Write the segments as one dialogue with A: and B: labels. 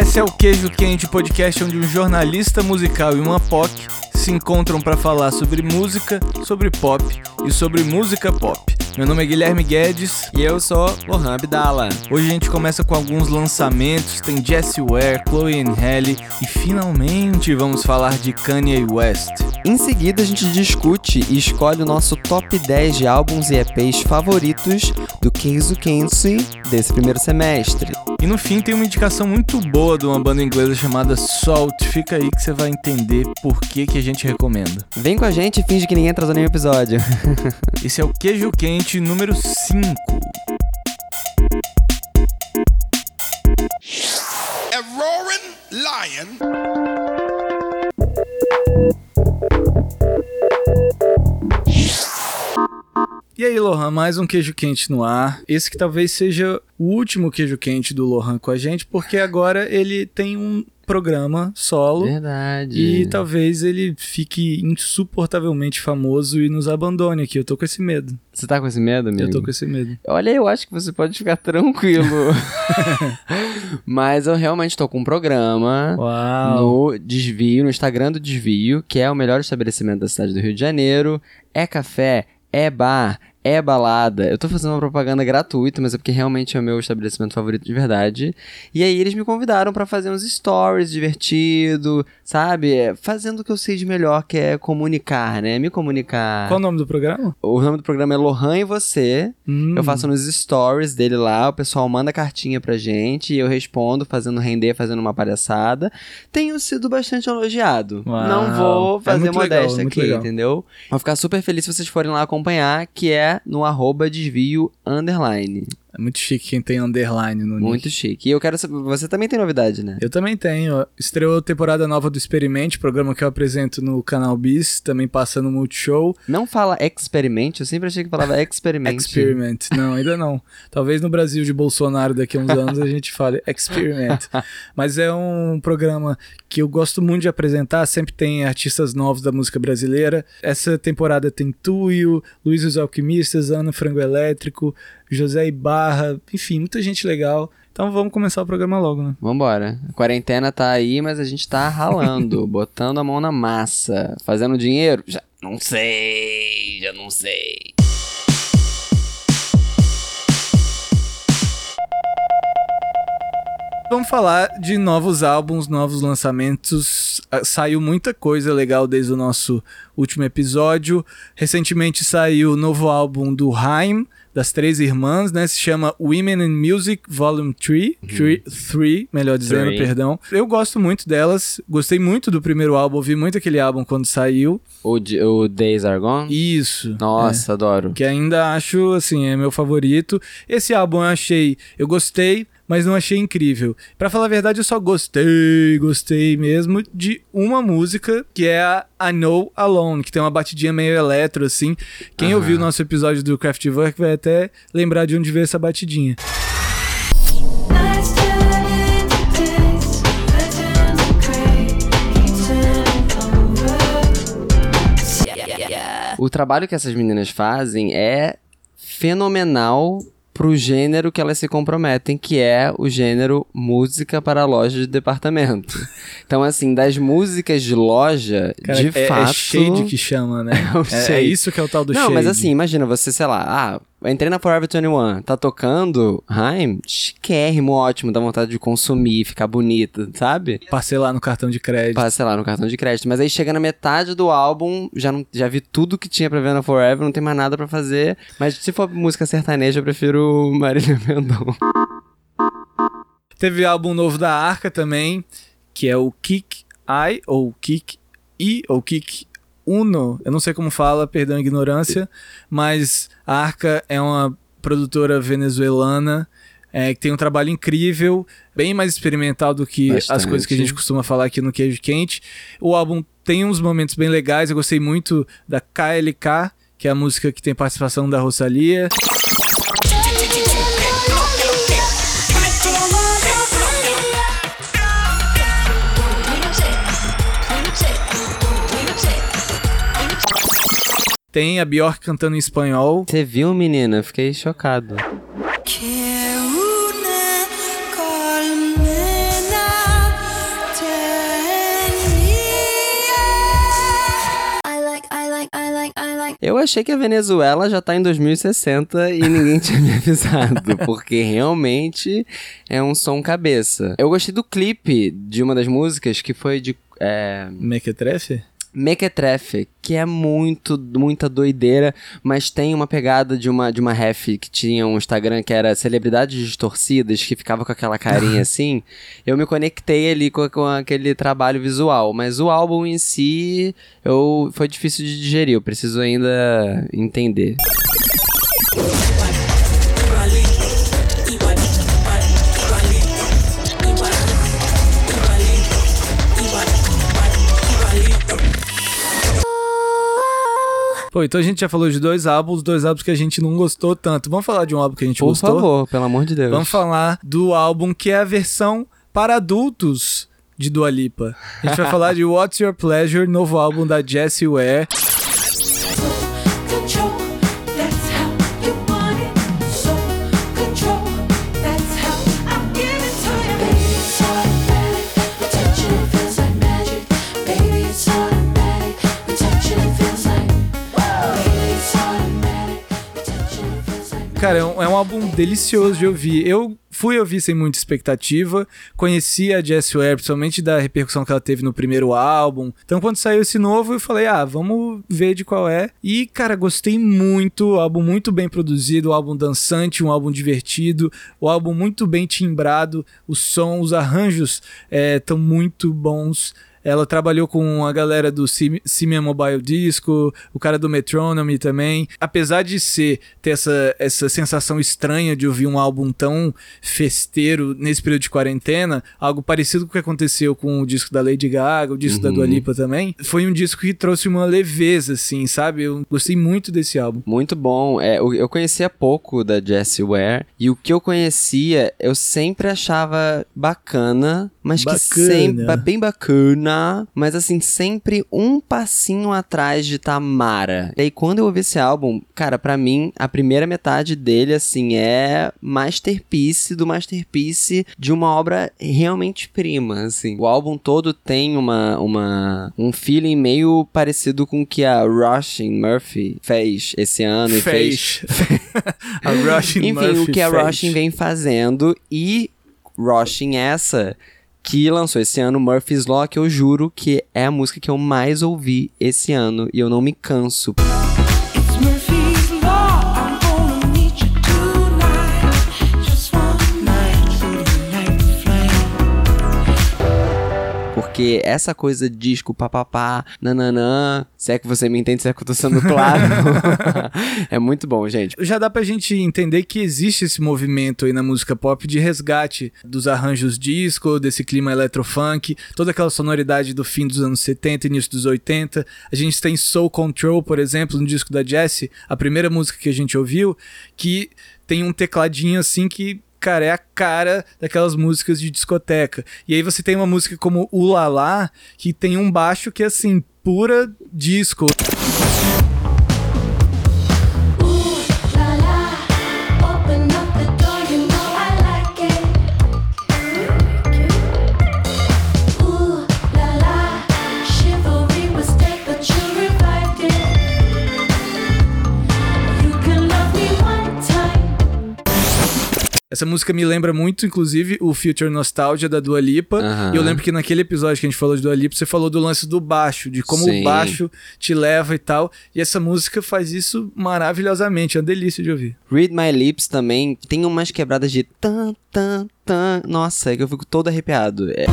A: Esse é o Queijo Quente, podcast onde um jornalista musical e uma POC se encontram para falar sobre música, sobre pop e sobre música pop. Meu nome é Guilherme Guedes
B: e eu sou Lohan Abdala.
A: Hoje a gente começa com alguns lançamentos, tem Jessie Ware, Chloe and Halle e finalmente vamos falar de Kanye West.
B: Em seguida a gente discute e escolhe o nosso top 10 de álbuns e EPs favoritos do Keizo Kenshi desse primeiro semestre.
A: E no fim tem uma indicação muito boa de uma banda inglesa chamada Salt. Fica aí que você vai entender por que, que a gente recomenda.
B: Vem com a gente e finge que ninguém atrasou nenhum episódio.
A: Esse é o Queijo Quente número 5. A roaring lion E aí, Lohan, mais um queijo quente no ar. Esse que talvez seja o último queijo quente do Lohan com a gente, porque agora ele tem um programa solo.
B: Verdade.
A: E talvez ele fique insuportavelmente famoso e nos abandone aqui. Eu tô com esse medo.
B: Você tá com esse medo, amigo?
A: Eu tô com esse medo.
B: Olha, eu acho que você pode ficar tranquilo. Mas eu realmente tô com um programa
A: Uau.
B: no Desvio, no Instagram do Desvio, que é o melhor estabelecimento da cidade do Rio de Janeiro. É café, bar, é balada. Eu tô fazendo uma propaganda gratuita, mas é porque realmente é o meu estabelecimento favorito de verdade. E aí eles me convidaram para fazer uns stories divertido, sabe? É, fazendo o que eu sei de melhor, que é comunicar, né? Me comunicar.
A: Qual o nome do programa?
B: O nome do programa é Lohan e Você.
A: Hum.
B: Eu faço nos stories dele lá, o pessoal manda cartinha pra gente e eu respondo, fazendo render, fazendo uma palhaçada. Tenho sido bastante elogiado.
A: Uau.
B: Não vou
A: É
B: fazer
A: legal,
B: modéstia
A: é muito
B: aqui,
A: legal.
B: entendeu? Vou ficar super feliz se vocês forem lá acompanhar, que é no arroba desvio underline.
A: É muito chique quem tem underline no nick.
B: Muito chique. E eu quero saber, você também tem novidade, né?
A: Eu também tenho. Estreou a temporada nova do Experimente, programa que eu apresento no canal Bis, também passa no Multishow.
B: Não fala experimente, eu sempre achei que falava experimente.
A: Experiment. Não, ainda não. Talvez no Brasil de Bolsonaro daqui a uns anos a gente fale Experiment. Mas é um programa que eu gosto muito de apresentar, sempre tem artistas novos da música brasileira. Essa temporada tem Tuyo, Luiz os Alquimistas, Ana Frango Elétrico, José Ibarra, enfim, muita gente legal. Então vamos começar o programa logo, né?
B: Vambora. A quarentena tá aí, mas a gente tá ralando, botando a mão na massa. Fazendo dinheiro? Já não sei, já não sei.
A: Vamos falar de novos álbuns, novos lançamentos. Ah, Saiu muita coisa legal desde o nosso último episódio. Recentemente saiu o novo álbum do Haim, das três irmãs, né? Se chama Women in Music Volume 3. 3, melhor dizendo, perdão. Eu gosto muito delas. Gostei muito do primeiro álbum, ouvi muito aquele álbum quando saiu.
B: O, o Days Are Gone?
A: Isso.
B: Nossa, adoro.
A: que ainda acho, assim, é meu favorito. Esse álbum eu achei, eu gostei, mas não achei incrível. Pra falar a verdade, eu só gostei, gostei mesmo de uma música, que é a I Know Alone, que tem uma batidinha meio eletro, assim. Quem
B: Aham.
A: ouviu o nosso episódio do Kraftwerk vai até lembrar de onde veio essa batidinha.
B: O trabalho que essas meninas fazem é fenomenal pro gênero que elas se comprometem, que é o gênero música para loja de departamento. Então, assim, das músicas de loja,
A: Cara,
B: de
A: é,
B: fato...
A: é shade que chama, né?
B: É
A: É, é isso que é o tal do
B: Não,
A: shade.
B: mas assim, imagina você, sei lá, ah, entrei na Forever 21, tá tocando Haim, chiquérrimo, ótimo, dá vontade de consumir, ficar bonita, sabe?
A: Parcelar no cartão de crédito.
B: Passa, sei lá, no cartão de crédito. Mas aí chega na metade do álbum, já, não, já vi tudo que tinha pra ver na Forever, não tem mais nada pra fazer. Mas se for música sertaneja, eu prefiro Marília Mendonça.
A: Teve álbum novo da Arca também, que é o Kick I, ou Kick I, ou Kick Uno. Eu não sei como fala, perdão a ignorância, mas a Arca é uma produtora venezuelana é, que tem um trabalho incrível, bem mais experimental do que as
B: Bastante.
A: coisas que a gente costuma falar aqui no Queijo Quente. O álbum tem uns momentos bem legais, eu gostei muito da KLK, que é a música que tem participação da Rosalia. Tem a Bjork cantando em espanhol.
B: Você viu, menina? Fiquei chocado. Eu achei que a Venezuela já tá em 2060 e ninguém tinha me avisado, porque realmente é um som cabeça. Eu gostei do clipe de uma das músicas que foi de. É...
A: Mequetrefe?
B: Mequetrefe, que é muito, muita doideira, mas tem uma pegada de uma, de uma ref que tinha um Instagram que era Celebridades Distorcidas, que ficava com aquela carinha assim. Eu me conectei ali com, com aquele trabalho visual, mas o álbum em si eu, foi difícil de digerir, eu preciso ainda entender.
A: Pô, então a gente já falou de dois álbuns, dois álbuns que a gente não gostou tanto. Vamos falar de um álbum que a gente
B: Por
A: gostou?
B: favor, pelo amor de Deus.
A: Vamos falar do álbum que é a versão para adultos de Dua Lipa. A gente vai falar de What's Your Pleasure, novo álbum da Jessie Ware. Cara, é um, é um álbum delicioso de ouvir. Eu fui ouvir sem muita expectativa, conheci a Jessie Ware, principalmente da repercussão que ela teve no primeiro álbum. Então, quando saiu esse novo, eu falei, ah, vamos ver de qual é. E, cara, gostei muito. Álbum muito bem produzido, um álbum dançante, um álbum divertido, o álbum muito bem timbrado, o som, os arranjos estão muito bons. Ela trabalhou com a galera do Sim- Simian Mobile Disco, o cara do Metronome também. Apesar de ser ter essa, essa sensação estranha de ouvir um álbum tão festeiro nesse período de quarentena, algo parecido com o que aconteceu com o disco da Lady Gaga, o disco da Dua Lipa também, foi um disco que trouxe uma leveza, assim, sabe? Eu gostei muito desse álbum.
B: Muito bom. É, eu eu conhecia pouco da Jessie Ware e o que eu conhecia eu sempre achava bacana, mas que
A: Bacana.
B: sempre ba- bem bacana, mas assim sempre um passinho atrás de Tamara. E aí quando eu ouvi esse álbum, cara, pra mim a primeira metade dele assim é masterpiece do masterpiece de uma obra realmente prima, assim. O álbum todo tem uma uma um feeling meio parecido com o que a Roshin Murphy fez esse ano e fez
A: Fez. a Rushing
B: enfim,
A: Murphy
B: o que a
A: fez.
B: Roshin vem fazendo e Roshin essa que lançou esse ano Murphy's Law, que eu juro que é a música que eu mais ouvi esse ano e eu não me canso. Porque essa coisa de disco papapá, nananã, se é que você me entende, se é que eu tô sendo claro. é muito bom, gente.
A: já dá pra gente entender que existe esse movimento aí na música pop de resgate dos arranjos disco, desse clima electrofunk, toda aquela sonoridade do fim dos anos 70, início dos 80. A gente tem Soul Control, por exemplo, no disco da Jessie, a primeira música que a gente ouviu, que tem um tecladinho assim que Cara, é a cara daquelas músicas de discoteca. E aí você tem uma música como Ulala, que tem um baixo que é assim, pura disco. Essa música me lembra muito, inclusive, o Future Nostalgia da Dua Lipa.
B: Aham.
A: E eu lembro que naquele episódio que a gente falou de Dua Lipa, você falou do lance do baixo, de como
B: Sim.
A: o baixo te leva e tal. E essa música faz isso maravilhosamente, é uma delícia de ouvir.
B: Read My Lips também tem umas quebradas de tan, tan, tan. Nossa, é que eu fico todo arrepiado. É,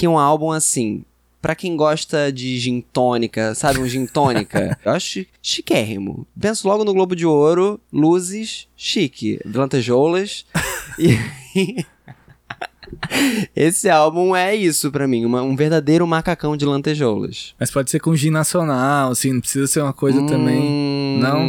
B: que é um álbum assim. Pra quem gosta de gin tônica, sabe, um gin tônica, eu acho chiquérrimo. Penso logo no Globo de Ouro, luzes, chique, lantejoulas. e esse álbum é isso pra mim, uma- um verdadeiro macacão de lantejoulas.
A: Mas pode ser com gin nacional, assim, não precisa ser uma coisa também.
B: Hum,
A: Não?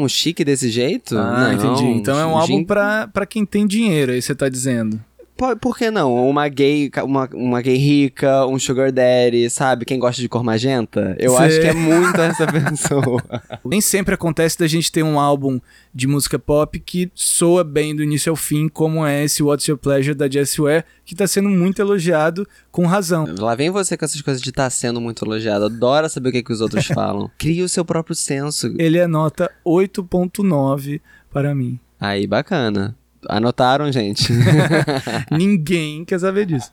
B: Não, chique desse jeito?
A: Ah,
B: não.
A: entendi. Então é um
B: Gin-
A: álbum pra, pra quem tem dinheiro, aí você tá dizendo.
B: Po- por que não? Uma gay, uma, uma gay rica, um sugar daddy, sabe? Quem gosta de cor magenta? Eu acho que é muito essa pessoa.
A: Nem sempre acontece da gente ter um álbum de música pop que soa bem do início ao fim, como é esse What's Your Pleasure da Jessie Ware, que tá sendo muito elogiado com razão.
B: Lá vem você com essas coisas de estar sendo muito elogiado. Adora saber o que, que os outros falam. Cria o seu próprio senso.
A: Ele é nota 8.9 para mim.
B: Aí, bacana. Anotaram, gente?
A: Ninguém quer saber disso.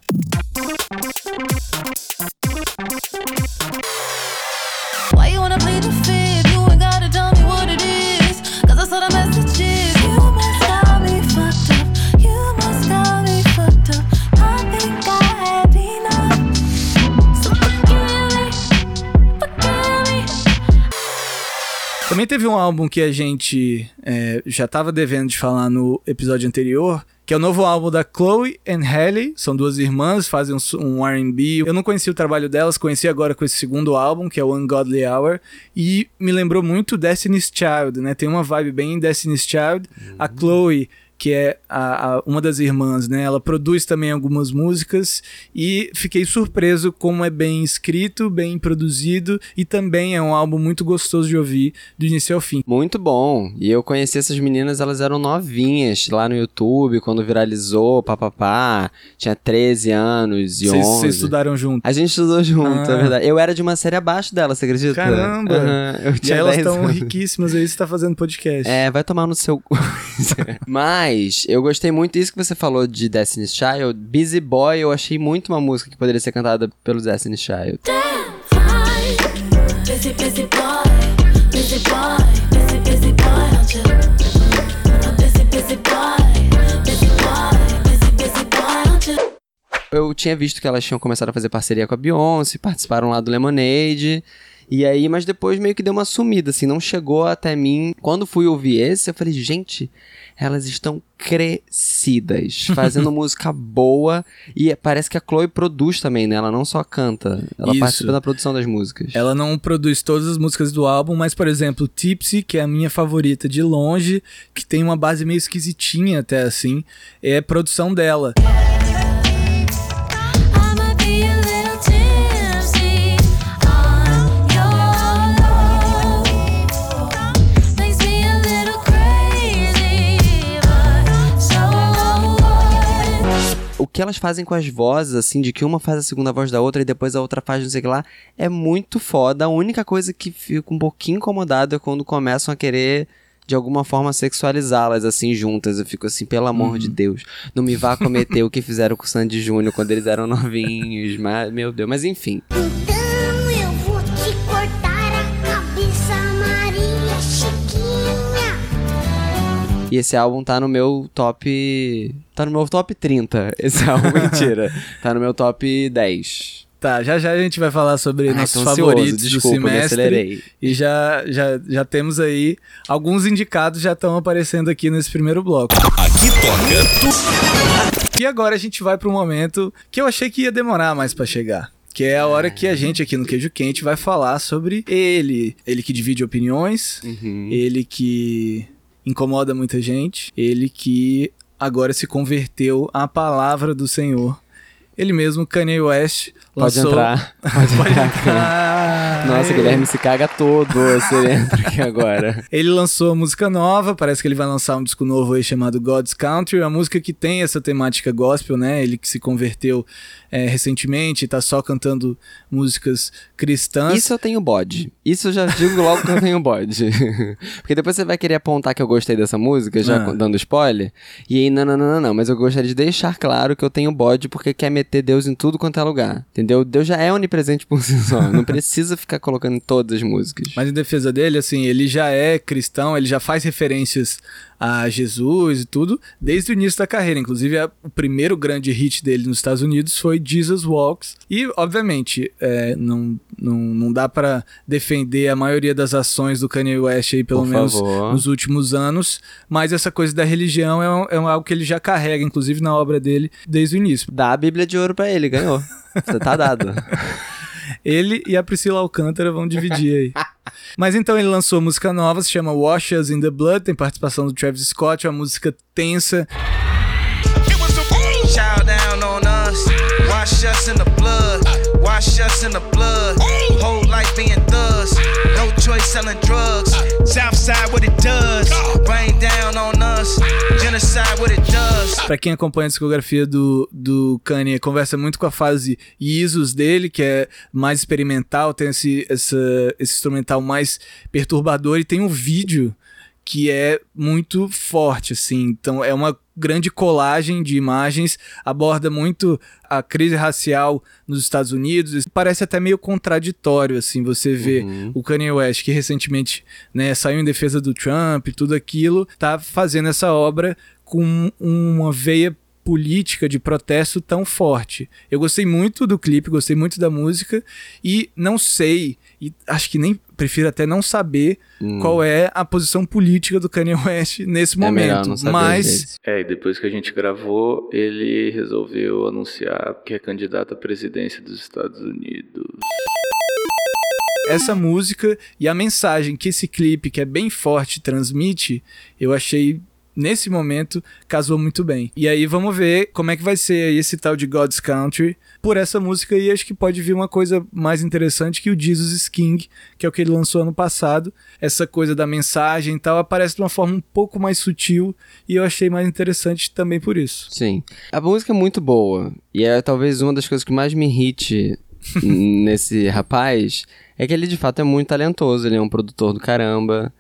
A: Também teve um álbum que a gente é, já tava devendo de falar no episódio anterior, que é o novo álbum da Chloe and Halle. São duas irmãs, fazem um, um R&B. Eu não conhecia o trabalho delas, conheci agora com esse segundo álbum, que é o Ungodly Hour, e me lembrou muito Destiny's Child, né? Tem uma vibe bem Destiny's Child. A Chloe que é a- a- uma das irmãs, né? Ela produz também algumas músicas e fiquei surpreso como é bem escrito, bem produzido e também é um álbum muito gostoso de ouvir do início ao fim.
B: Muito bom. E eu conheci essas meninas, elas eram novinhas lá no YouTube, quando viralizou, papapá. Tinha 13 anos e
A: Vocês
B: 11.
A: vocês estudaram junto.
B: A gente estudou junto,
A: Ah.
B: é verdade. Eu era de uma série abaixo dela, você acredita?
A: Caramba!
B: Aham, eu
A: E
B: tinha
A: elas
B: 10
A: estão riquíssimas aí, você tá fazendo podcast.
B: É, vai tomar no seu. cu. Mas eu gostei muito disso que você falou de Destiny's Child. Busy Boy, eu achei muito uma música que poderia ser cantada pelo Destiny's Child.
C: Fine. Busy, busy boy. Busy boy. Busy, busy boy, don't you? A busy, busy boy. Busy boy. Busy, busy boy, don't you?
B: Eu tinha visto que elas tinham começado a fazer parceria com a Beyoncé, participaram lá do Lemonade. E aí, mas depois meio que deu uma sumida, assim, não chegou até mim. Quando fui ouvir esse, eu falei, gente, elas estão crescidas, fazendo música boa. E parece que a Chloe produz também, né? Ela não só canta, ela
A: Isso.
B: participa da produção das músicas.
A: Ela não produz todas as músicas do álbum, mas, por exemplo, Tipsy, que é a minha favorita de longe, que tem uma base meio esquisitinha até assim, é produção dela.
C: I
B: que elas fazem com as vozes, assim, de que uma faz a segunda voz da outra e depois a outra faz não sei o que lá, é muito foda. A única coisa que fico um pouquinho incomodado é quando começam a querer. De alguma forma sexualizá-las assim juntas. Eu fico assim, pelo amor de Deus, não me vá cometer o que fizeram com o Sandy Júnior quando eles eram novinhos. Mas, meu Deus, mas enfim.
D: Então eu vou te cortar a cabeça, Maria Chiquinha.
B: E esse álbum tá no meu top. Tá no meu top 30. Esse álbum, mentira. Tá no meu top 10.
A: Tá, já já a gente vai falar sobre
B: Ai,
A: nossos
B: ansioso,
A: favoritos
B: desculpa,
A: do
B: me
A: semestre.
B: acelerei.
A: E já, já, já temos aí alguns indicados já estão aparecendo aqui nesse primeiro bloco.
E: Aqui toca
A: E agora a gente vai para um momento que eu achei que ia demorar mais para chegar. Que é a hora que a gente aqui no Queijo Quente vai falar sobre ele. Ele que divide opiniões,
B: Uhum.
A: ele que incomoda muita gente, ele que agora se converteu à palavra do Senhor. Ele mesmo, Kanye West,
B: Pode
A: lançou...
B: entrar.
A: Pode entrar.
B: Nossa, Guilherme se caga todo se ele entra aqui agora.
A: Ele lançou música nova, parece que ele vai lançar um disco novo aí chamado God's Country, uma música que tem essa temática gospel, né? Ele que se converteu é, recentemente, tá só cantando músicas cristãs.
B: Isso eu tenho bode. Isso eu já digo logo que eu tenho bode. Porque depois você vai querer apontar que eu gostei dessa música, já
A: Ah.
B: dando spoiler. E aí, não, não, não, não, não. Mas eu gostaria de deixar claro que eu tenho bode porque quer meter Deus em tudo quanto é lugar. Entendeu? Deus já é onipresente por si só. Não precisa ficar colocando todas as músicas.
A: Mas em defesa dele, assim, ele já é cristão, ele já faz referências a Jesus e tudo desde o início da carreira. Inclusive, a- o primeiro grande hit dele nos Estados Unidos foi Jesus Walks. E, obviamente, é, não, não, não dá pra defender a maioria das ações do Kanye West aí, pelo
B: Por
A: menos
B: favor.
A: nos últimos anos. Mas essa coisa da religião é, um- é um- algo que ele já carrega, inclusive na obra dele, desde o início.
B: Dá a Bíblia de ouro pra ele, ganhou. Você tá dado.
A: Ele e a Priscila Alcântara vão dividir aí. Mas então ele lançou música nova, se chama Wash Us in the Blood, tem participação do Travis Scott, uma música tensa.
E: It was a
F: Chow down on us. Wash us in the blood. Wash us in the blood. Whole life being thugs. No choice selling drugs.
A: Pra quem acompanha a discografia do, do Kanye, conversa muito com a fase Isos dele, que é mais experimental, tem esse, essa, esse instrumental mais perturbador, e tem um vídeo que é muito forte, assim. Então é uma grande colagem de imagens, aborda muito a crise racial nos Estados Unidos. Parece até meio contraditório, assim, você vê o Kanye West, que recentemente né, saiu em defesa do Trump e tudo aquilo, tá fazendo essa obra com uma veia política de protesto tão forte. Eu gostei muito do clipe, gostei muito da música e não sei, e acho que nem prefiro até não saber qual é a posição política do Kanye West nesse
B: Hum. É
A: momento.
B: não saber,
A: Mas
B: gente.
G: É, e depois que a gente gravou, ele resolveu anunciar que é candidato à presidência dos Estados Unidos.
A: essa música e a mensagem que esse clipe, que é bem forte, transmite, eu achei nesse momento casou muito bem. E aí vamos ver como é que vai ser esse tal de God's Country por essa música e acho que pode vir uma coisa mais interessante que o Jesus King, que é o que ele lançou ano passado. Essa coisa da mensagem e tal aparece de uma forma um pouco mais sutil e eu achei mais interessante também por isso.
B: Sim. A música é muito boa. E é talvez uma das coisas que mais me irrite nesse rapaz é que ele de fato é muito talentoso. Ele é um produtor do caramba.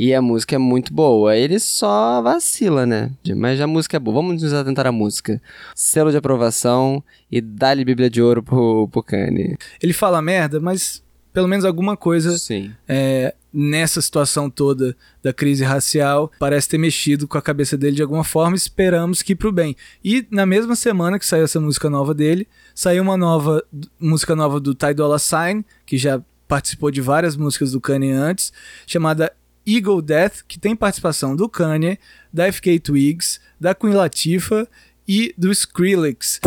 B: E a música é muito boa. Ele só vacila, né? Mas a música é boa. Vamos nos atentar à música. Selo de aprovação e dá-lhe Bíblia de Ouro pro, pro Kanye.
A: Ele fala merda, mas pelo menos alguma coisa
B: Sim.
A: é, nessa situação toda da crise racial parece ter mexido com a cabeça dele de alguma forma. Esperamos que pro bem. E na mesma semana que saiu essa música nova dele, saiu uma nova música nova do Ty Dolla Sign, que já participou de várias músicas do Kanye antes, chamada Eagle Death, que tem participação do Kanye, da FK Twigs, da Queen Latifah e do Skrillex.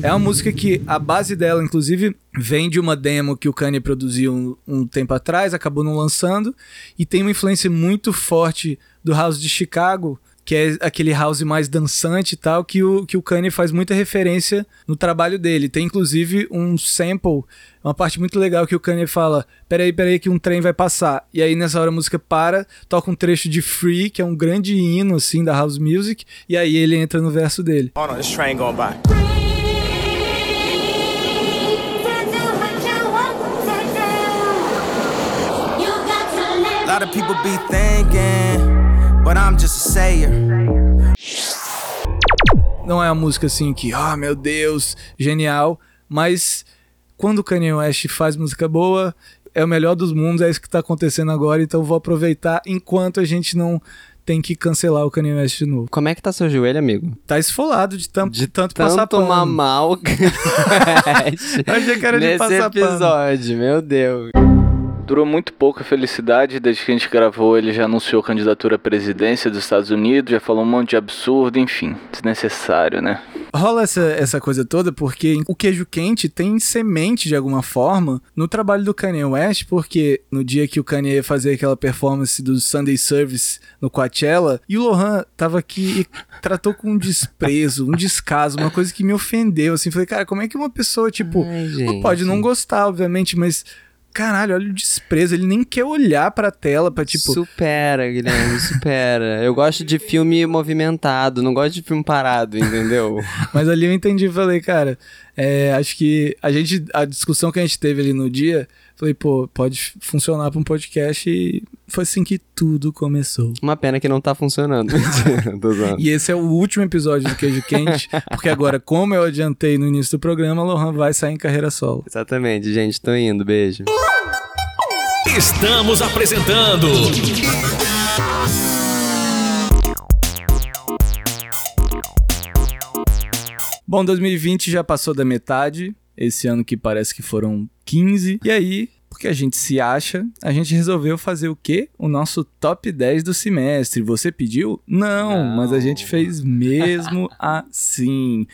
A: É uma música que a base dela, inclusive, vem de uma demo que o Kanye produziu um, um tempo atrás, acabou não lançando, e tem uma influência muito forte do House de Chicago, que é aquele house mais dançante e tal, que o, que o Kanye faz muita referência no trabalho dele. Tem inclusive um sample, uma parte muito legal que o Kanye fala: peraí, peraí, que um trem vai passar. E aí nessa hora a música para, toca um trecho de Free, que é um grande hino assim da house music, e aí ele entra no verso dele.
F: Hold on, this train going by. A lot of people be thinking, but I'm just a sayer.
A: não é uma música assim que, ah, meu Deus, genial, mas quando o Kanye West faz música boa, é o melhor dos mundos, é isso que tá acontecendo agora, então vou aproveitar enquanto a gente não tem que cancelar o Kanye West de novo.
B: Como é que tá seu joelho, amigo?
A: Tá esfolado de, tam
B: De
A: tanto,
B: tanto
A: passar
B: tomar
A: pano.
B: mal.
A: Eu achei que era de
B: Nesse
A: passar pano.
B: episódio, meu Deus.
G: Durou muito pouco a felicidade, desde que a gente gravou ele já anunciou candidatura à presidência dos Estados Unidos, já falou um monte de absurdo, enfim, desnecessário, né?
A: Rola essa, essa coisa toda porque o queijo quente tem semente de alguma forma no trabalho do Kanye West, porque no dia que o Kanye ia fazer aquela performance do Sunday Service no Coachella, e o Lohan tava aqui e tratou com um desprezo, um descaso, uma coisa que me ofendeu, assim, falei, cara, como é que uma pessoa, tipo,
B: Ai,
A: pode não gostar, obviamente, mas caralho, olha o desprezo, ele nem quer olhar pra tela pra, tipo,
B: Supera, Guilherme, supera. Eu gosto de filme movimentado, não gosto de filme parado, entendeu?
A: Mas ali eu entendi e falei, cara, é, acho que a gente, a discussão que a gente teve ali no dia, falei, pô, pode funcionar pra um podcast e foi assim que tudo começou.
B: Uma pena que não tá funcionando.
A: E esse é o último episódio do Queijo Quente, porque agora, como eu adiantei no início do programa, Lohan vai sair em carreira solo.
B: Exatamente, gente, tô indo, beijo.
E: Estamos apresentando
A: Bom, 2020 já passou da metade, esse ano que parece que foram 15, e aí, porque a gente se acha, a gente resolveu fazer o quê? O nosso top 10 do semestre. Você pediu? Não,
B: Não.
A: mas a gente fez mesmo assim.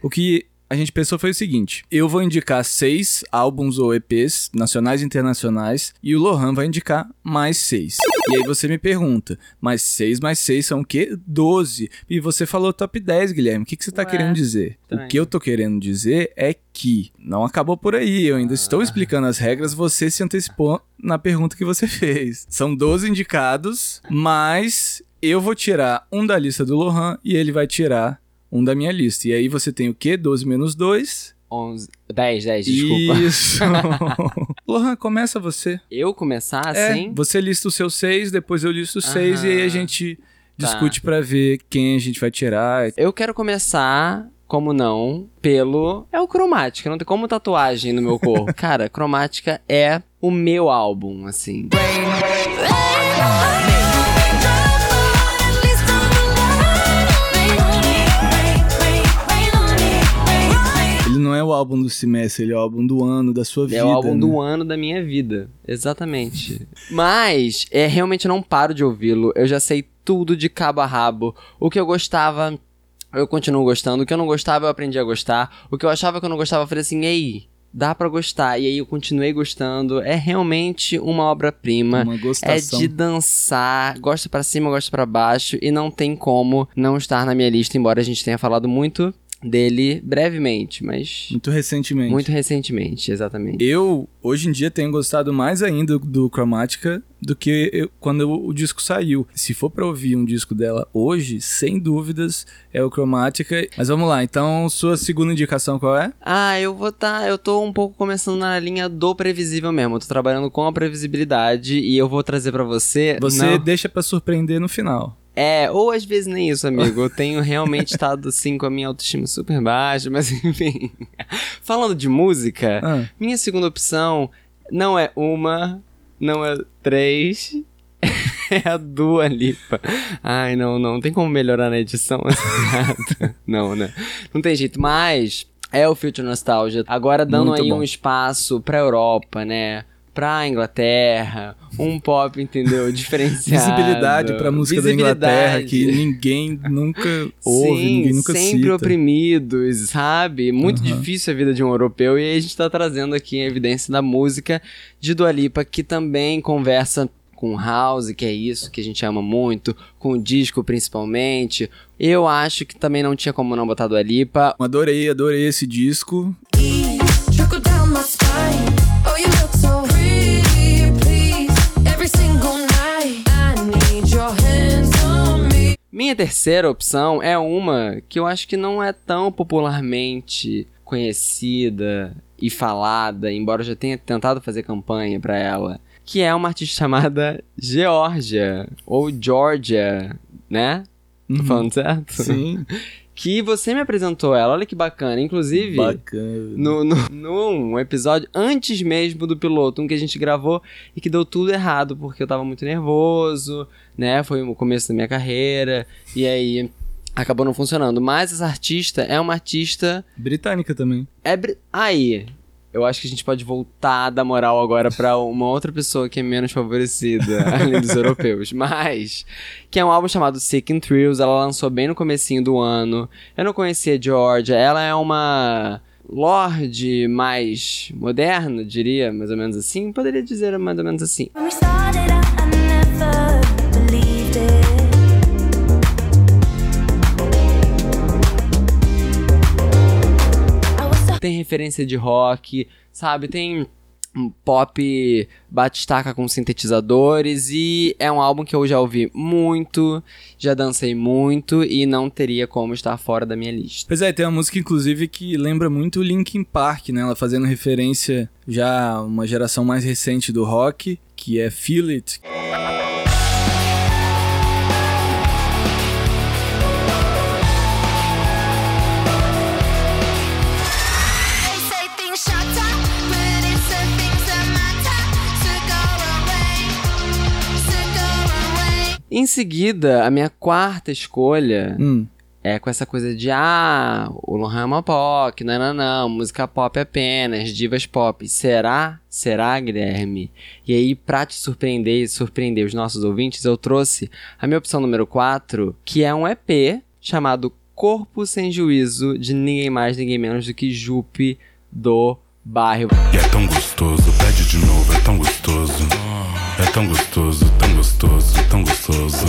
A: O que a gente pensou foi o seguinte: eu vou indicar seis álbuns ou EPs, nacionais e internacionais, e o Lohan vai indicar mais seis. E aí você me pergunta, mas seis mais seis são o quê? Doze. E você falou top 10, Guilherme. O que, que você tá
B: Ué,
A: querendo dizer? O que eu tô querendo dizer é que não acabou por aí. Eu ainda estou explicando as regras, você se antecipou na pergunta que você fez. São 12 indicados, mas eu vou tirar um da lista do Lohan e ele vai tirar um da minha lista. E aí você tem o quê? 12 menos 2.
B: 11, 10, 10, desculpa.
A: Isso. Lohan, começa você.
B: Eu começar
A: É,
B: assim?
A: você lista os seus seis, depois eu listo os seis e aí a
B: Aham.
A: gente
B: Tá.
A: discute pra ver quem a gente vai tirar.
B: Eu quero começar, como não, pelo. É o Cromática, não tem como tatuagem no meu corpo. Cara, Cromática é o meu álbum, assim.
A: O álbum do semestre, ele é o álbum do ano, da sua vida.
B: É o álbum
A: né?
B: do ano da minha vida. Exatamente. Mas, é realmente eu não paro de ouvi-lo. Eu já sei tudo de cabo a rabo. O que eu gostava, eu continuo gostando. O que eu não gostava, eu aprendi a gostar. O que eu achava que eu não gostava, eu falei assim, ei, dá pra gostar. E aí eu continuei gostando. É realmente uma obra-prima.
A: Uma
B: É
A: gostação.
B: de dançar, gosto pra cima, gosto pra baixo e não tem como não estar na minha lista, embora a gente tenha falado muito dele brevemente, mas
A: Muito recentemente.
B: muito recentemente, exatamente.
A: Eu, hoje em dia, tenho gostado mais ainda do Chromatica do que eu- quando o disco saiu. Se for pra ouvir um disco dela hoje, sem dúvidas, é o Chromatica. Mas vamos lá, então, sua segunda indicação qual é?
B: Ah, eu vou tá, eu tô um pouco começando na linha do previsível mesmo. Eu tô trabalhando com a previsibilidade e eu vou trazer pra você.
A: Você
B: não-
A: deixa pra surpreender no final.
B: É, ou às vezes nem isso, amigo. Eu tenho realmente estado assim com a minha autoestima super baixa, mas enfim. Falando de música,
A: Ah,
B: Minha segunda opção não é uma, não é três, é a Dua Lipa. Ai, não, não tem como melhorar na edição. Não, né? Não tem jeito, mas é o Future Nostalgia. Agora dando
A: Muito
B: aí
A: bom.
B: um espaço pra Europa, né? Pra Inglaterra, um pop, entendeu? Diferenciado.
A: visibilidade pra música da Inglaterra que
B: Visibilidade.
A: ninguém nunca ouve,
B: Sim,
A: ninguém nunca
B: sempre
A: cita.
B: oprimidos, sabe? Muito
A: Aham.
B: difícil a vida de um europeu e aí a gente tá trazendo aqui a evidência da música de Dua Lipa, que também conversa com house, que é isso que a gente ama muito, com o disco principalmente. Eu acho que também não tinha como não botar Dua Lipa.
A: Adorei, adorei esse disco.
B: Minha terceira opção é uma que eu acho que não é tão popularmente conhecida e falada, embora eu já tenha tentado fazer campanha pra ela, que é uma artista chamada Georgia ou Georgia, né? Tô
A: Uhum.
B: falando certo?
A: Sim,
B: Que você me apresentou ela, olha que bacana. Inclusive,
A: bacana.
B: no, no, num episódio antes mesmo do piloto, um que a gente gravou e que deu tudo errado, porque eu tava muito nervoso, né? Foi o começo da minha carreira, e aí acabou não funcionando. Mas essa artista é uma artista.
A: Britânica também.
B: É, aí. Eu acho que a gente pode voltar da moral agora pra uma outra pessoa que é menos favorecida, além dos europeus. Mas, que é um álbum chamado Seeking Thrills, ela lançou bem no comecinho do ano. Eu não conhecia Georgia, ela é uma lorde mais moderna, diria, mais ou menos assim. Poderia dizer mais ou menos assim. Tem referência de rock, sabe? Tem pop batistaca com sintetizadores e é um álbum que eu já ouvi muito, já dancei muito e não teria como estar fora da minha lista.
A: Pois é, tem uma música, inclusive, que lembra muito o Linkin Park, né? Ela fazendo referência já a uma geração mais recente do rock, que é Feel It.
B: Em seguida, a minha quarta escolha
A: Hum,
B: é com essa coisa de ah, o Lohan é uma pop, não, não, não, música pop apenas, divas pop. Será? Será, Guilherme? E aí, pra te surpreender e surpreender os nossos ouvintes, eu trouxe a minha opção número 4, que é um EP chamado Corpo Sem Juízo de ninguém mais, ninguém menos do que Jupe do Bairro.
H: E é tão gostoso, pede de novo, é tão gostoso. É tão gostoso, tão gostoso, tão gostoso.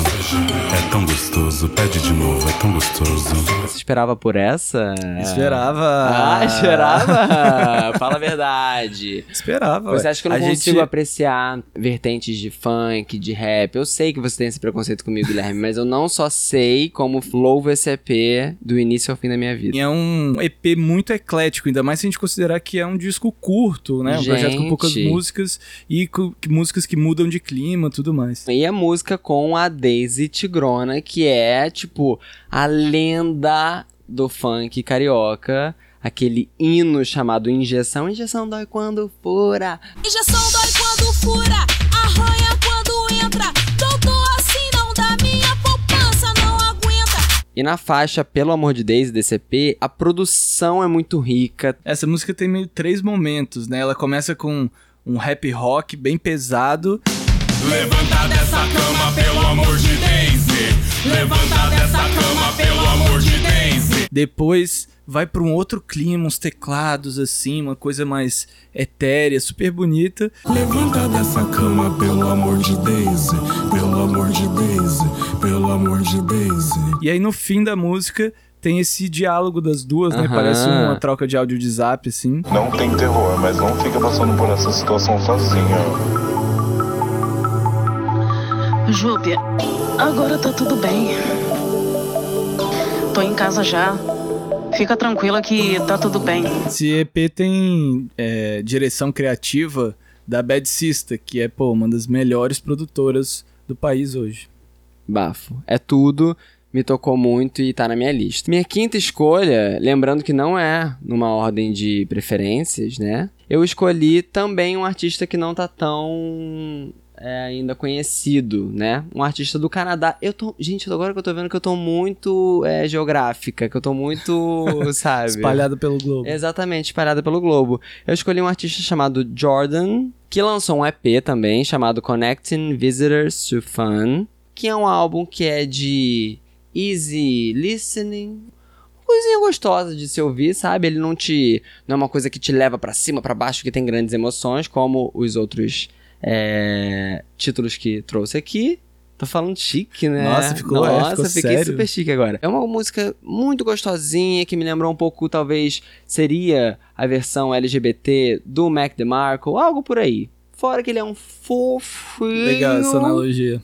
H: É tão gostoso, pede de novo, é tão gostoso.
B: Você esperava por essa?
A: Esperava.
B: Ah, esperava! Fala a verdade.
A: Esperava.
B: Você
A: ué.
B: acha que eu não
A: A
B: consigo
A: gente-
B: apreciar vertentes de funk, de rap? Eu sei que você tem esse preconceito comigo, Guilherme, mas eu não só sei como louvo esse EP do início ao fim da minha vida.
A: É um EP muito eclético, ainda mais se a gente considerar que é um disco curto, né? Um projeto com poucas
B: Gente.
A: músicas e com, músicas que mudam de clima tudo mais.
B: E a música com a Daisy Tigrona, que é, tipo, a lenda do funk carioca. Aquele hino chamado Injeção. Injeção dói quando fura.
D: Injeção dói quando fura, arranha quando entra. Doutor, assim não dá, minha poupança não aguenta.
B: E na faixa Pelo Amor de Daisy EP, a produção é muito rica.
A: Essa música tem meio três momentos, né? Ela começa com um rap rock bem pesado,
H: Levanta dessa cama, pelo amor de Daisy. Levanta dessa cama, pelo amor de Daisy.
A: depois vai pra um outro clima, uns teclados assim, uma coisa mais etérea, super bonita.
H: Levanta dessa cama, pelo amor de Daisy. Pelo amor de Daisy. Pelo amor de Daisy.
A: E aí no fim da música tem esse diálogo das duas, né?
B: Aham.
A: Parece uma troca de áudio de zap assim.
I: Não tem terror, mas não fica passando por essa situação sozinha.
J: Júpia, agora tá tudo bem. Tô em casa já. Fica tranquila que tá tudo bem.
A: Esse EP tem é, direção criativa da Bad Sister, que é, pô, uma das melhores produtoras do país hoje.
B: Bafo. É tudo, me tocou muito e tá na minha lista. Minha quinta escolha, lembrando que não é numa ordem de preferências, né? Eu escolhi também um artista que não tá tão é, ainda conhecido, né? Um artista do Canadá. Eu tô. Gente, agora que eu tô vendo que eu tô muito é, geográfica, que eu tô muito. sabe?
A: Espalhada pelo globo.
B: Exatamente, espalhada pelo globo. Eu escolhi um artista chamado Jordan, que lançou um EP também, chamado Connecting Visitors to Fun, que é um álbum que é de easy listening, coisinha gostosa de se ouvir, sabe? Ele não te não é uma coisa que te leva pra cima, pra baixo, que tem grandes emoções, como os outros é, títulos que trouxe aqui. Tô falando chique, né?
A: Nossa, ficou- é,
B: Nossa,
A: ficou
B: fiquei
A: sério.
B: super chique agora. É uma música muito gostosinha, que me lembrou um pouco, talvez, seria a versão LGBT do Mac DeMarco, algo por aí. Fora que ele é um fofinho.
A: Legal essa analogia.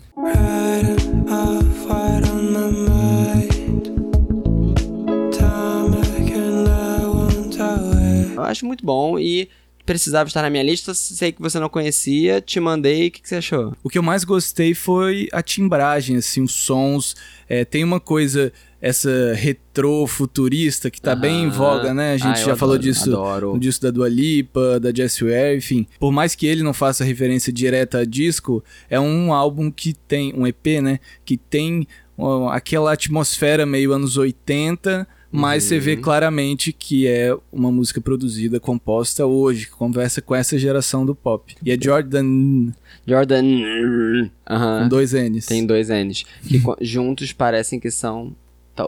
B: Eu acho muito bom e precisava estar na minha lista. Sei que você não conhecia, te mandei. O que, que você achou?
A: O que eu mais gostei foi a timbragem, assim, os sons. É, tem uma coisa, essa retrô futurista que tá bem em
B: Aham.
A: voga, né? A gente
B: Ah,
A: já falou
B: adoro,
A: disso
B: adoro.
A: disco da Dua Lipa, da Jessie Ware, enfim. Por mais que ele não faça referência direta a disco, é um álbum que tem, um EP, né? Que tem ó, aquela atmosfera meio anos 80, mas você
B: Uhum.
A: vê claramente que é uma música produzida, composta hoje, que conversa com essa geração do pop. E é Jordan
B: Jordan. Aham.
A: com dois N's.
B: Tem dois N's. Que juntos parecem que são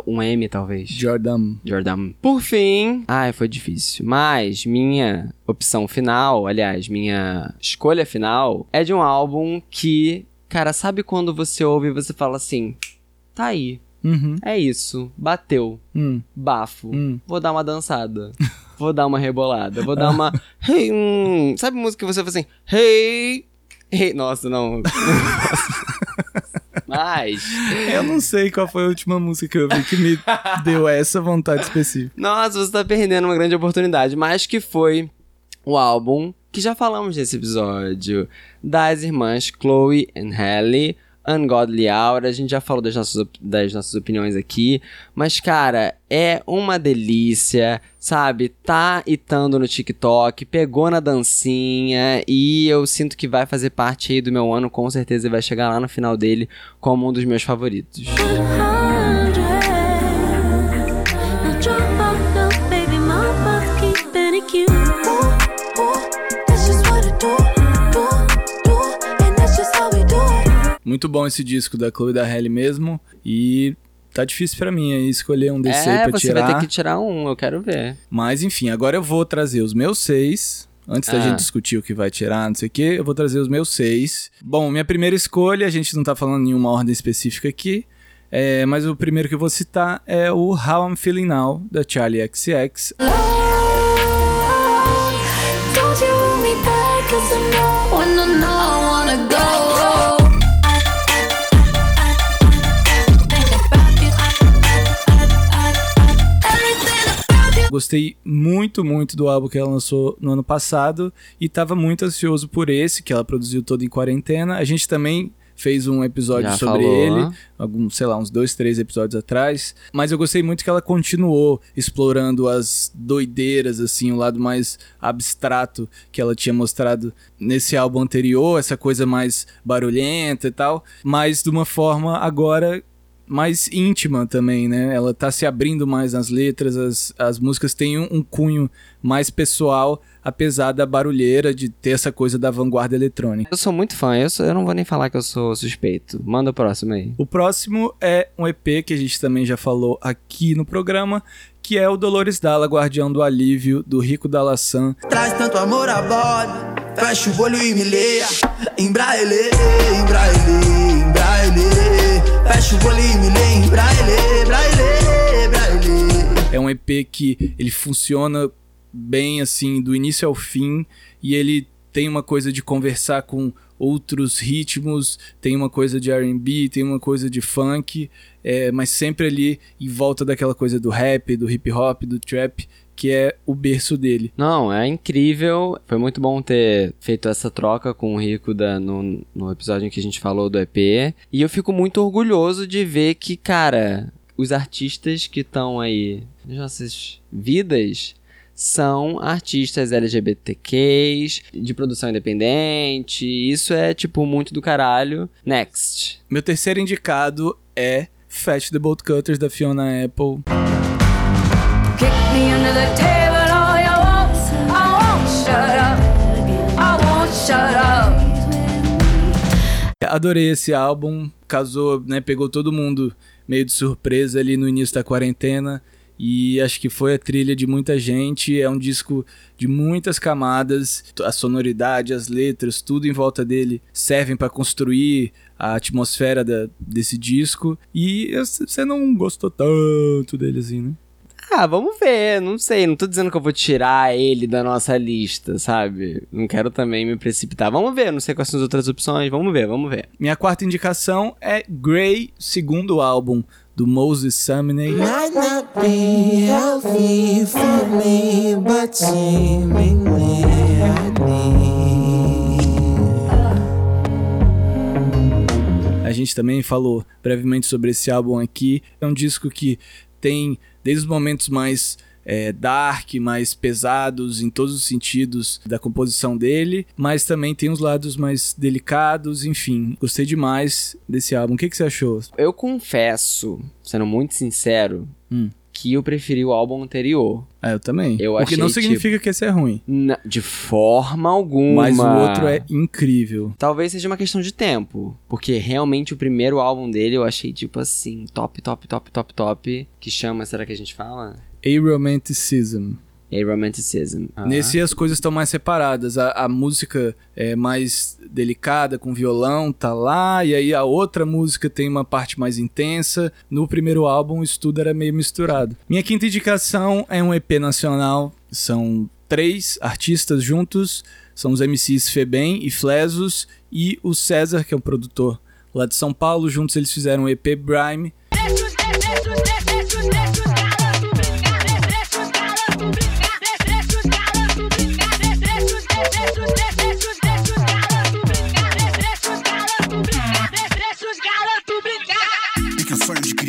B: um M, talvez.
A: Jordan.
B: Jordan. Por fim. Ai, foi difícil. Mas minha opção final, aliás, minha escolha final, é de um álbum que, cara, sabe quando você ouve e você fala assim: tá aí,
A: Uhum.
B: é isso, bateu,
A: Hum.
B: bafo,
A: Hum.
B: vou dar uma dançada. Vou dar uma rebolada, vou dar uma. Hey, hum. Sabe música que você fala assim? Hey! Hey! Nossa, não. Mas.
A: Eu não sei qual foi a última música que eu vi que me deu essa vontade específica.
B: Nossa, você tá perdendo uma grande oportunidade, mas que foi o álbum que já falamos nesse episódio das irmãs Chloe e Halle, Ungodly Hour. A gente já falou das nossas, das nossas opiniões aqui, mas cara, é uma delícia, sabe? Tá itando no TikTok, pegou na dancinha e eu sinto que vai fazer parte aí do meu ano, com certeza e vai chegar lá no final dele como um dos meus favoritos.
A: Muito bom esse disco da Chloe e da Halle mesmo. E Tá difícil pra mim aí escolher um DC
B: é,
A: pra
B: você
A: tirar.
B: vai ter que tirar um, eu quero ver.
A: Mas enfim, agora eu vou trazer os meus seis. Antes da
B: Ah.
A: gente discutir o que vai tirar, não sei o que, eu vou trazer os meus seis. Bom, minha primeira escolha, a gente não tá falando nenhuma ordem específica aqui. é, mas o primeiro que eu vou citar é o How I'm Feeling Now, da Charlie XX.
D: Don't
A: Gostei muito, muito do álbum que ela lançou no ano passado e tava muito ansioso por esse, que ela produziu todo em quarentena. A gente também fez um episódio
B: Já
A: sobre
B: falou.
A: ele, algum, sei lá, uns dois, três episódios atrás. Mas eu gostei muito que ela continuou explorando as doideiras, assim, o lado mais abstrato que ela tinha mostrado nesse álbum anterior, essa coisa mais barulhenta e tal, mas de uma forma agora mais íntima também, né? Ela tá se abrindo mais nas letras, as, as músicas têm um, um cunho mais pessoal, apesar da barulheira de ter essa coisa da vanguarda eletrônica.
B: Eu sou muito fã, eu, sou- eu não vou nem falar que eu sou suspeito. Manda o próximo aí.
A: O próximo é um EP que a gente também já falou aqui no programa, que é o Dolores Dalla, Guardião do Alívio, do Rico Dalassan.
K: Traz tanto amor a fecha o olho e me leia. Fecha o olho e me leia.
A: É um EP que ele funciona bem assim, do início ao fim, e ele tem uma coisa de conversar com outros ritmos, tem uma coisa de R&B, tem uma coisa de funk, é, mas sempre ali em volta daquela coisa do rap, do hip hop, do trap, que é o berço dele.
B: Não, é incrível. Foi muito bom ter feito essa troca com o Rico da, no, no episódio em que a gente falou do EP. E eu fico muito orgulhoso de ver que, cara, os artistas que estão aí nas nossas vidas são artistas LGBTQs, de produção independente. Isso é, tipo, muito do caralho. Next.
A: Meu terceiro indicado é Fat the Bolt Cutters da Fiona Apple.
D: Kick me under the table, all you want. I won't shut up. I won't shut up.
A: Adorei esse álbum, casou, né, pegou todo mundo meio de surpresa ali no início da quarentena e acho que foi a trilha de muita gente, é um disco de muitas camadas, a sonoridade, as letras, tudo em volta dele servem para construir a atmosfera da- desse disco e você não gostou tanto dele assim, né?
B: Ah, vamos ver, não sei, não tô dizendo que eu vou tirar ele da nossa lista, sabe? Não quero também me precipitar. Vamos ver, não sei quais são as outras opções, vamos ver, vamos ver.
A: Minha quarta indicação é Grey, segundo álbum do Moses Sumney.
K: Might not be healthy for me, but seemingly I need.
A: A gente também falou brevemente sobre esse álbum aqui. É um disco que tem desde os momentos mais é, dark, mais pesados em todos os sentidos da composição dele, mas também tem os lados mais delicados, enfim. Gostei demais desse álbum. O que, que você achou?
B: Eu confesso, sendo muito sincero,
A: Hum.
B: que eu preferi o álbum anterior.
A: Ah, eu também.
B: Eu
A: o que não significa que esse é ruim.
B: Na- de forma alguma.
A: Mas o outro é incrível.
B: Talvez seja uma questão de tempo. Porque realmente o primeiro álbum dele eu achei, tipo assim, top, top, top, top, top. Que chama, será que a gente fala?
A: Aromanticism.
B: Aromanticism. Ah.
A: Nesse as coisas estão mais separadas. A, a música é mais delicada, com violão, tá lá. E aí a outra música tem uma parte mais intensa. No primeiro álbum, isso tudo era meio misturado. Minha quinta indicação é um EP nacional. São três artistas juntos. São os MCs Febem e Flesos. E o César, que é um produtor lá de São Paulo. Juntos eles fizeram o EP Brime.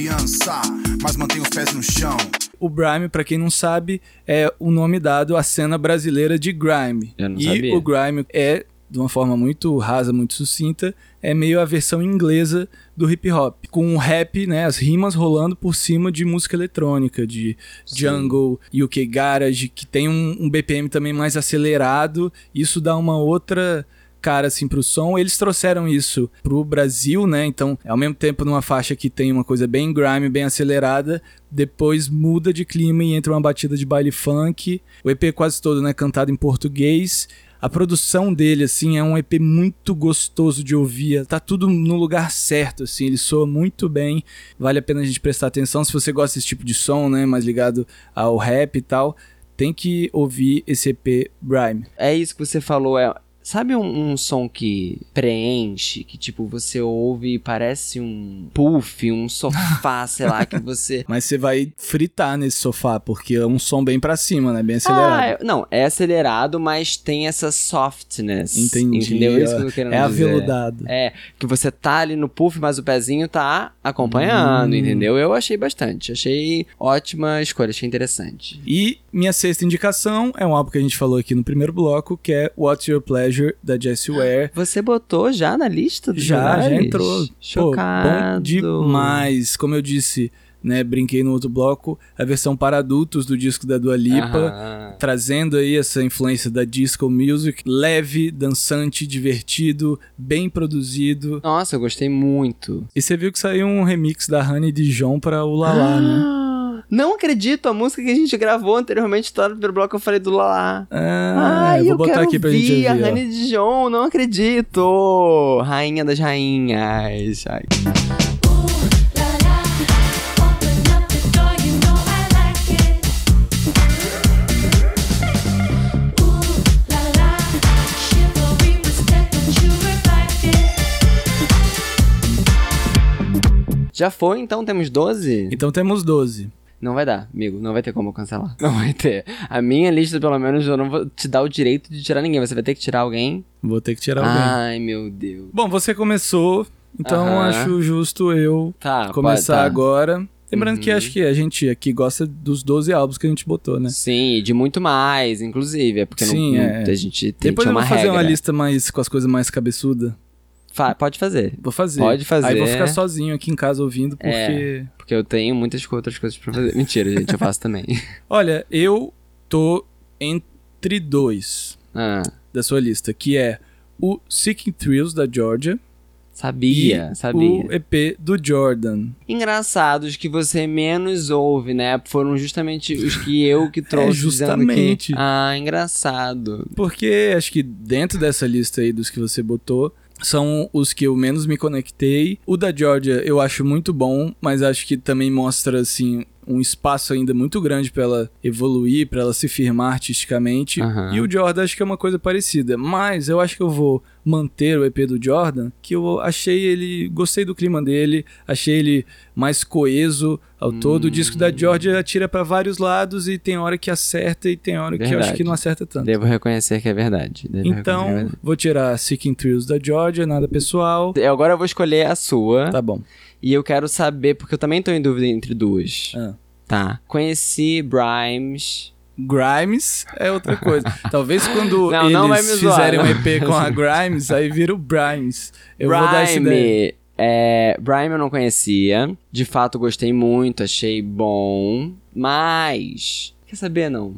L: Criança, mas mantém os pés no chão.
A: O Grime, pra quem não sabe, é o nome dado à cena brasileira de grime.
B: Eu não
A: e
B: sabia.
A: o grime é, de uma forma muito rasa, muito sucinta, é meio a versão inglesa do hip hop, com o rap, né, as rimas rolando por cima de música eletrônica, de jungle, UK garage, que tem um, um BPM também mais acelerado. Isso dá uma outra cara assim pro som. Eles trouxeram isso pro Brasil, né? Então, ao mesmo tempo numa faixa que tem uma coisa bem grime, bem acelerada, depois muda de clima e entra uma batida de baile funk. O EP quase todo, né, cantado em português. A produção dele, assim, é um EP muito gostoso de ouvir. Tá tudo no lugar certo, assim. Ele soa muito bem. Vale a pena a gente prestar atenção. Se você gosta desse tipo de som, né? Mais ligado ao rap e tal, tem que ouvir esse EP Brime.
B: É isso que você falou, é. Sabe um, um som que preenche, que tipo, você ouve e parece um puff, um sofá, sei lá, que você.
A: Mas você vai fritar nesse sofá, porque é um som bem pra cima, né? Bem acelerado.
B: Ah, é- não, é acelerado, mas tem essa softness.
A: Entendi.
B: Entendeu? Isso que eu tô querendo
A: É
B: dizer.
A: aveludado.
B: É, que você tá ali no puff, mas o pezinho tá acompanhando,
A: Hum.
B: entendeu? Eu achei bastante. Achei ótima escolha, achei interessante.
A: E minha sexta indicação é um álbum que a gente falou aqui no primeiro bloco, que é What's Your Pleasure, da Jessie Ware.
B: Você botou já na lista dos
A: Já, já
B: lugares?
A: entrou. Pô,
B: Chocado.
A: bom demais. Como eu disse, né, brinquei no outro bloco, a versão para adultos do disco da Dua Lipa,
B: Aham.
A: trazendo aí essa influência da disco music, leve, dançante, divertido, bem produzido.
B: Nossa, eu gostei muito.
A: E você viu que saiu um remix da Honey Dijon pra Ulala, né?
B: Ah, Não acredito, a música que a gente gravou anteriormente, tá no primeiro bloco, eu falei do Lala.
A: Ah,
B: Ai,
A: eu vou
B: eu
A: botar
B: quero
A: aqui pra gente
B: ouvir a. Honey Dijon, não acredito. Rainha das rainhas. Ai. Já foi, então temos 12?
A: Então temos 12.
B: Não vai dar, amigo. Não vai ter como cancelar. Não vai ter. A minha lista, pelo menos, eu não vou te dar o direito de tirar ninguém. Você vai ter que tirar alguém.
A: Vou ter que tirar alguém.
B: Ai, meu Deus.
A: Bom, você começou, então
B: Aham.
A: acho justo eu
B: Tá,
A: começar
B: pode, tá.
A: agora. Lembrando que
B: Uhum.
A: acho que a gente aqui gosta dos 12 álbuns que a gente botou, né?
B: Sim, e de muito mais, inclusive. É porque
A: Sim,
B: não,
A: é.
B: a gente tem
A: Depois eu vou
B: uma
A: fazer
B: regra.
A: uma lista mais com as coisas mais cabeçuda.
B: Fa- pode fazer.
A: Vou fazer.
B: Pode fazer.
A: Aí vou ficar sozinho aqui em casa ouvindo, porque.
B: É. Porque eu tenho muitas outras coisas pra fazer. Mentira, gente, eu faço também.
A: Olha, eu tô entre dois
B: Ah,
A: da sua lista, que é o Seeking Thrills da Georgia
B: sabia,
A: e
B: sabia.
A: o EP do Jordan.
B: Engraçados que você menos ouve, né? Foram justamente os que eu que trouxe. dizendo que-
A: É, justamente.
B: Ah, engraçado.
A: Porque acho que dentro dessa lista aí dos que você botou, são os que eu menos me conectei. O da Georgia eu acho muito bom, mas acho que também mostra, assim, um espaço ainda muito grande pra ela evoluir, pra ela se firmar artisticamente.
B: Aham.
A: E o Jordan acho que é uma coisa parecida. Mas eu acho que eu vou manter o EP do Jordan, que eu achei ele. Gostei do clima dele, achei ele mais coeso ao todo. O disco
B: Hum.
A: da Georgia atira pra vários lados e tem hora que acerta e tem hora que eu acho
B: Verdade.
A: que não acerta tanto.
B: Devo reconhecer que é verdade. Devo é
A: Então,
B: verdade.
A: vou tirar Seeking Thrills da Georgia, nada pessoal.
B: Eu Agora eu vou escolher a sua.
A: Tá bom.
B: E eu quero saber, porque eu também tô em dúvida entre duas.
A: Ah.
B: Tá. Conheci Brimes.
A: Grimes é outra coisa. Talvez quando
B: Não,
A: eles
B: não
A: fizerem um. EP com a Grimes, aí vira o Brimes. Eu vou dar essa ideia.
B: É, Brime eu não conhecia. De fato, gostei muito, achei bom. Mas. Quer saber, não?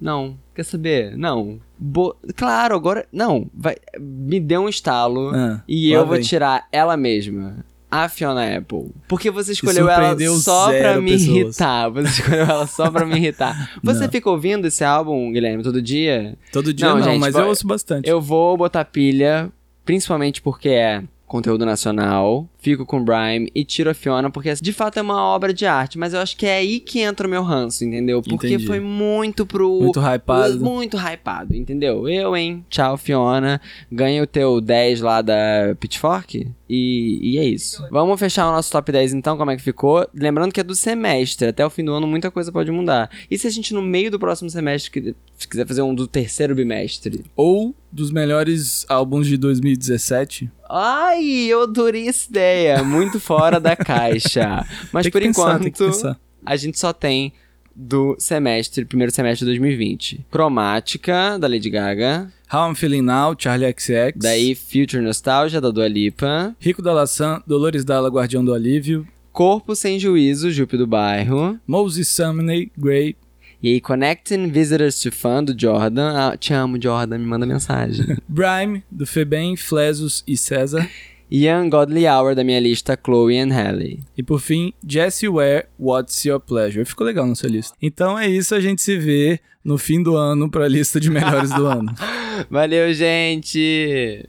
B: Não. Quer saber? Não. Bo- claro, agora. Não. Vai... Me deu um estalo.
A: Ah,
B: e eu vou
A: vem.
B: tirar ela mesma. A Fiona Apple. Porque você escolheu ela só pra me
A: pessoas.
B: irritar. Você escolheu ela só pra me irritar. Você
A: Não.
B: fica ouvindo esse álbum, Guilherme, todo dia?
A: Todo dia não,
B: gente,
A: mas eu ouço bastante.
B: Eu vou botar pilha, principalmente porque é conteúdo nacional. Fico com o Brime e tiro a Fiona, porque de fato é uma obra de arte. Mas eu acho que é aí que entra o meu ranço, entendeu? Porque
A: Entendi.
B: foi muito pro.
A: Muito hypado.
B: Muito hypado, entendeu? Eu, hein? Tchau, Fiona. Ganha o teu 10 lá da Pitchfork. E, e é isso. Vamos fechar o nosso top 10 então, como é que ficou? Lembrando que é do semestre. Até o fim do ano muita coisa pode mudar. E se a gente no meio do próximo semestre quiser fazer um do terceiro bimestre?
A: Ou dos melhores álbuns de 2017.
B: Ai, eu adorei essa ideia. Muito fora da caixa. Mas por
A: pensar,
B: enquanto, a gente só tem do semestre, primeiro semestre de 2020. Cromática, da Lady Gaga.
A: How I'm Feeling Now, Charlie XX.
B: Daí Future Nostalgia, da Dua Lipa.
A: Rico da Laçã, Dolores Dalla, Guardião do Alívio.
B: Corpo Sem Juízo, Jupe do Bairro.
A: Moses Sumney, Grey.
B: E aí, Connecting Visitors to Fun, do Jordan. Ah, te amo, Jordan, me manda mensagem.
A: Brime, do Febem, Flesos e César.
B: e Ungodly Hour, da minha lista, Chloe and Halle.
A: E por fim, Jessie Ware, What's Your Pleasure. Ficou legal na sua lista. Então é isso, a gente se vê no fim do ano pra lista de melhores do ano.
B: Valeu, gente!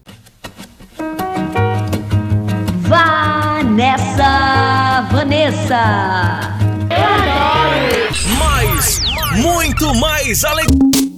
M: Vanessa, Vanessa.
E: Mais, muito mais além.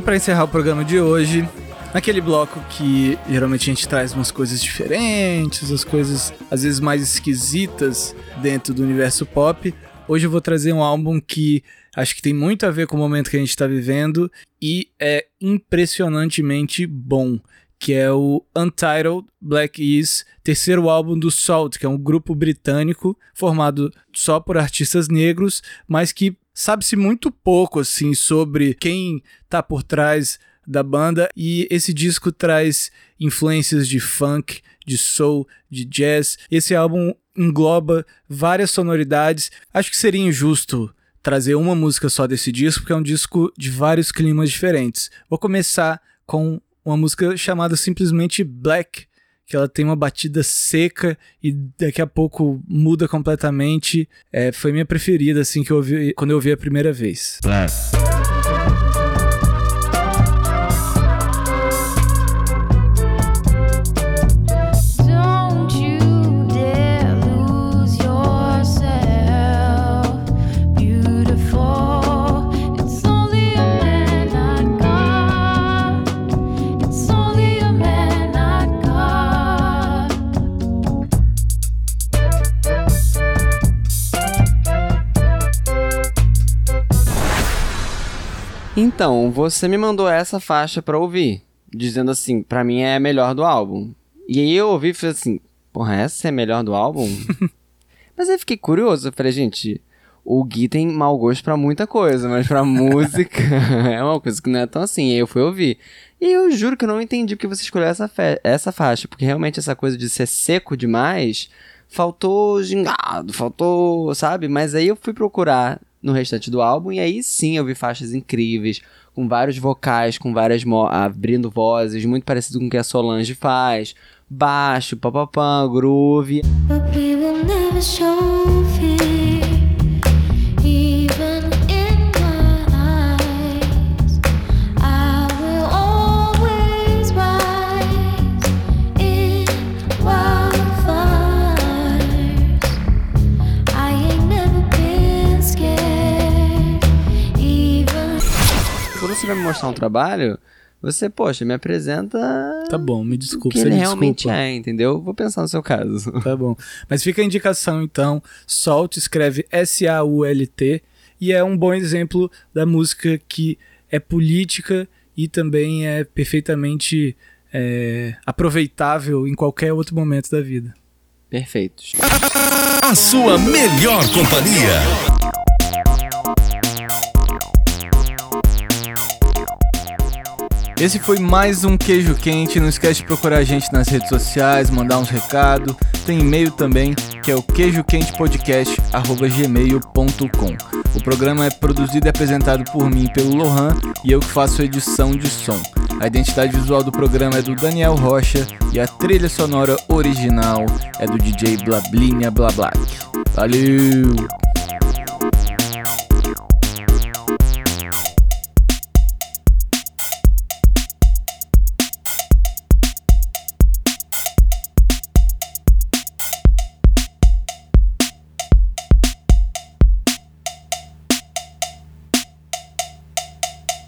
A: E pra encerrar o programa de hoje, naquele bloco que geralmente a gente traz umas coisas diferentes, as coisas às vezes mais esquisitas dentro do universo pop, hoje eu vou trazer um álbum que acho que tem muito a ver com o momento que a gente tá vivendo e é impressionantemente bom. Que é o Untitled Black Is, terceiro álbum do Salt, que é um grupo britânico formado só por artistas negros, mas que sabe-se muito pouco assim sobre quem tá por trás da banda e esse disco traz influências de funk, de soul, de jazz. Esse álbum engloba várias sonoridades. Acho que seria injusto trazer uma música só desse disco, porque é um disco de vários climas diferentes. Vou começar com uma música chamada simplesmente Black, que ela tem uma batida seca e daqui a pouco muda completamente. É, foi minha preferida assim que eu ouvi quando eu ouvi a primeira vez.
B: Então, você me mandou essa faixa pra ouvir, dizendo assim, pra mim é a melhor do álbum. E aí eu ouvi e falei assim, porra, essa é a melhor do álbum? mas aí eu fiquei curioso, eu falei, gente, o Gui tem mau gosto pra muita coisa, mas pra música é uma coisa que não é tão assim. Aí eu fui ouvir. E eu juro que eu não entendi porque você escolheu essa, essa faixa, porque realmente essa coisa de ser seco demais faltou gingado, faltou, sabe? Mas aí eu fui procurar no restante do álbum e aí sim eu vi faixas incríveis, com vários vocais, com várias abrindo vozes, muito parecido com o que a Solange faz. Baixo, papapam, groove.
C: But we will never show
B: vai me mostrar um trabalho, você, poxa, me apresenta
A: Tá bom, me desculpa.
B: que
A: você
B: ele
A: me
B: realmente
A: desculpa.
B: é, entendeu? Vou pensar no seu caso.
A: Tá bom. Mas fica a indicação então. Salt escreve S-A-U-L-T e é um bom exemplo da música que é política e também é perfeitamente é, aproveitável em qualquer outro momento da vida.
B: Perfeitos.
E: A sua melhor companhia.
A: Esse foi mais um Queijo Quente. Não esquece de procurar a gente nas redes sociais, mandar uns recados. Tem e-mail também, que é o queijoquentepodcast.gmail.com. O programa é produzido e apresentado por mim pelo Lohan e eu que faço edição de som. A identidade visual do programa é do Daniel Rocha e a trilha sonora original é do DJ Blablinha Blablac. Valeu!